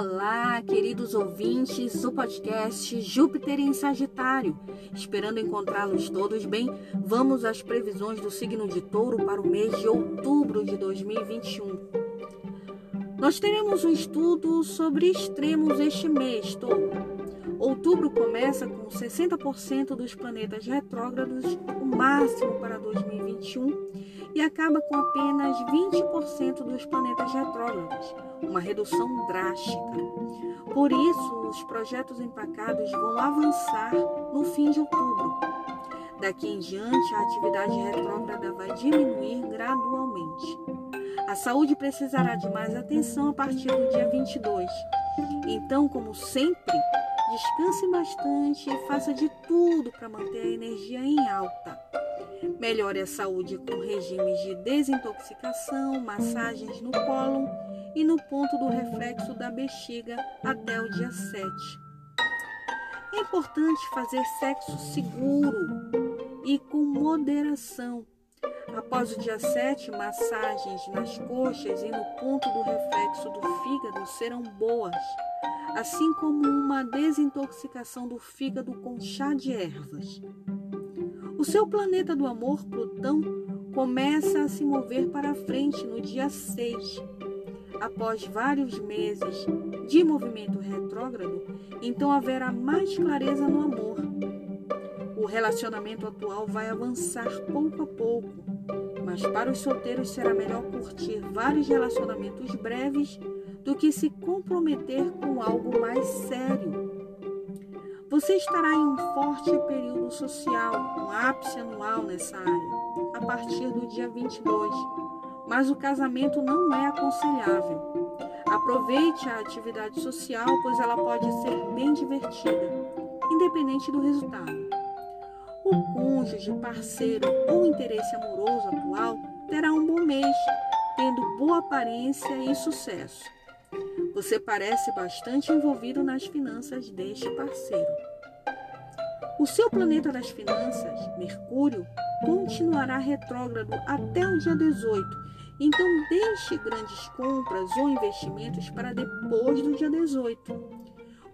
Olá, queridos ouvintes do podcast Júpiter em Sagitário. Esperando encontrá-los todos bem, vamos às previsões do signo de Touro para o mês de outubro de 2021. Nós teremos um estudo sobre extremos este mês, Touro. Outubro começa com 60% dos planetas retrógrados, o máximo para 2021, e acaba com apenas 20% dos planetas retrógrados uma redução drástica. Por isso, os projetos empacados vão avançar no fim de outubro. Daqui em diante, a atividade retrógrada vai diminuir gradualmente. A saúde precisará de mais atenção a partir do dia 22. Então, como sempre, descanse bastante e faça de tudo para manter a energia em alta. Melhore a saúde com regimes de desintoxicação, massagens no colo e no ponto do reflexo da bexiga até o dia 7. É importante fazer sexo seguro e com moderação. Após o dia 7, massagens nas coxas e no ponto do reflexo do fígado serão boas, assim como uma desintoxicação do fígado com chá de ervas. O seu planeta do amor, Plutão, começa a se mover para frente no dia 6 após vários meses de movimento retrógrado, então haverá mais clareza no amor. O relacionamento atual vai avançar pouco a pouco, mas para os solteiros será melhor curtir vários relacionamentos breves do que se comprometer com algo mais sério. Você estará em um forte período social, um ápice anual nessa área, a partir do dia 22 mas o casamento não é aconselhável. Aproveite a atividade social, pois ela pode ser bem divertida, independente do resultado. O cônjuge, parceiro ou interesse amoroso atual terá um bom mês, tendo boa aparência e sucesso. Você parece bastante envolvido nas finanças deste parceiro. O seu planeta das finanças, Mercúrio, continuará retrógrado até o dia 18 então, deixe grandes compras ou investimentos para depois do dia 18.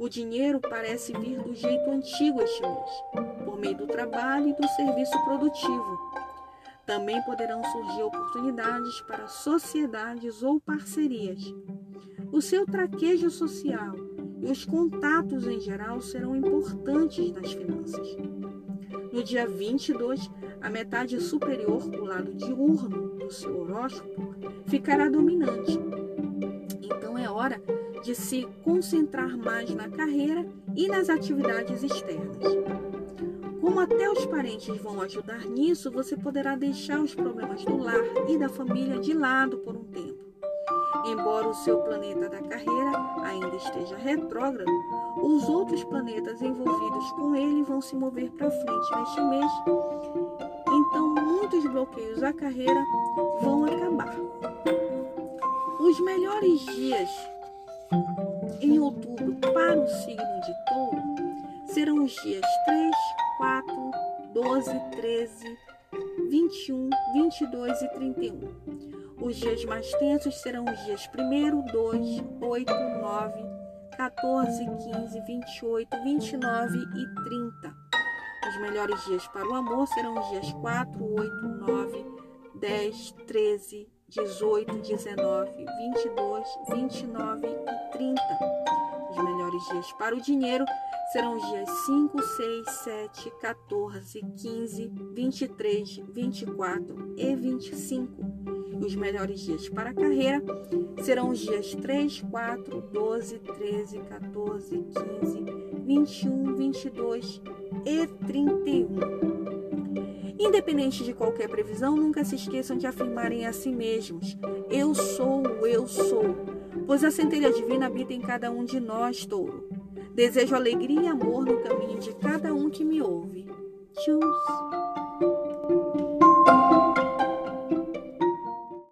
O dinheiro parece vir do jeito antigo este mês, por meio do trabalho e do serviço produtivo. Também poderão surgir oportunidades para sociedades ou parcerias. O seu traquejo social e os contatos em geral serão importantes nas finanças. No dia 22, a metade superior, o lado diurno do seu horóscopo, ficará dominante. Então é hora de se concentrar mais na carreira e nas atividades externas. Como até os parentes vão ajudar nisso, você poderá deixar os problemas do lar e da família de lado por um tempo. Embora o seu planeta da carreira ainda esteja retrógrado, os outros planetas envolvidos com ele vão se mover para frente neste mês então muitos bloqueios à carreira vão acabar. Os melhores dias em outubro para o signo de touro serão os dias 3, 4, 12, 13, 21, 22 e 31. Os dias mais tensos serão os dias 1, 2, 8, 9, 14, 15, 28, 29 e 30. Os melhores dias para o amor serão os dias 4, 8, 9, 10, 13, 18, 19, 22, 29 e 30. Os melhores dias para o dinheiro serão os dias 5, 6, 7, 14, 15, 23, 24 e 25. E os melhores dias para a carreira serão os dias 3, 4, 12, 13, 14, 15, 21, 22 e 31. Independente de qualquer previsão, nunca se esqueçam de afirmarem a si mesmos: Eu sou, eu sou, pois a centelha divina habita em cada um de nós, touro. Desejo alegria e amor no caminho de cada um que me ouve. Tchau.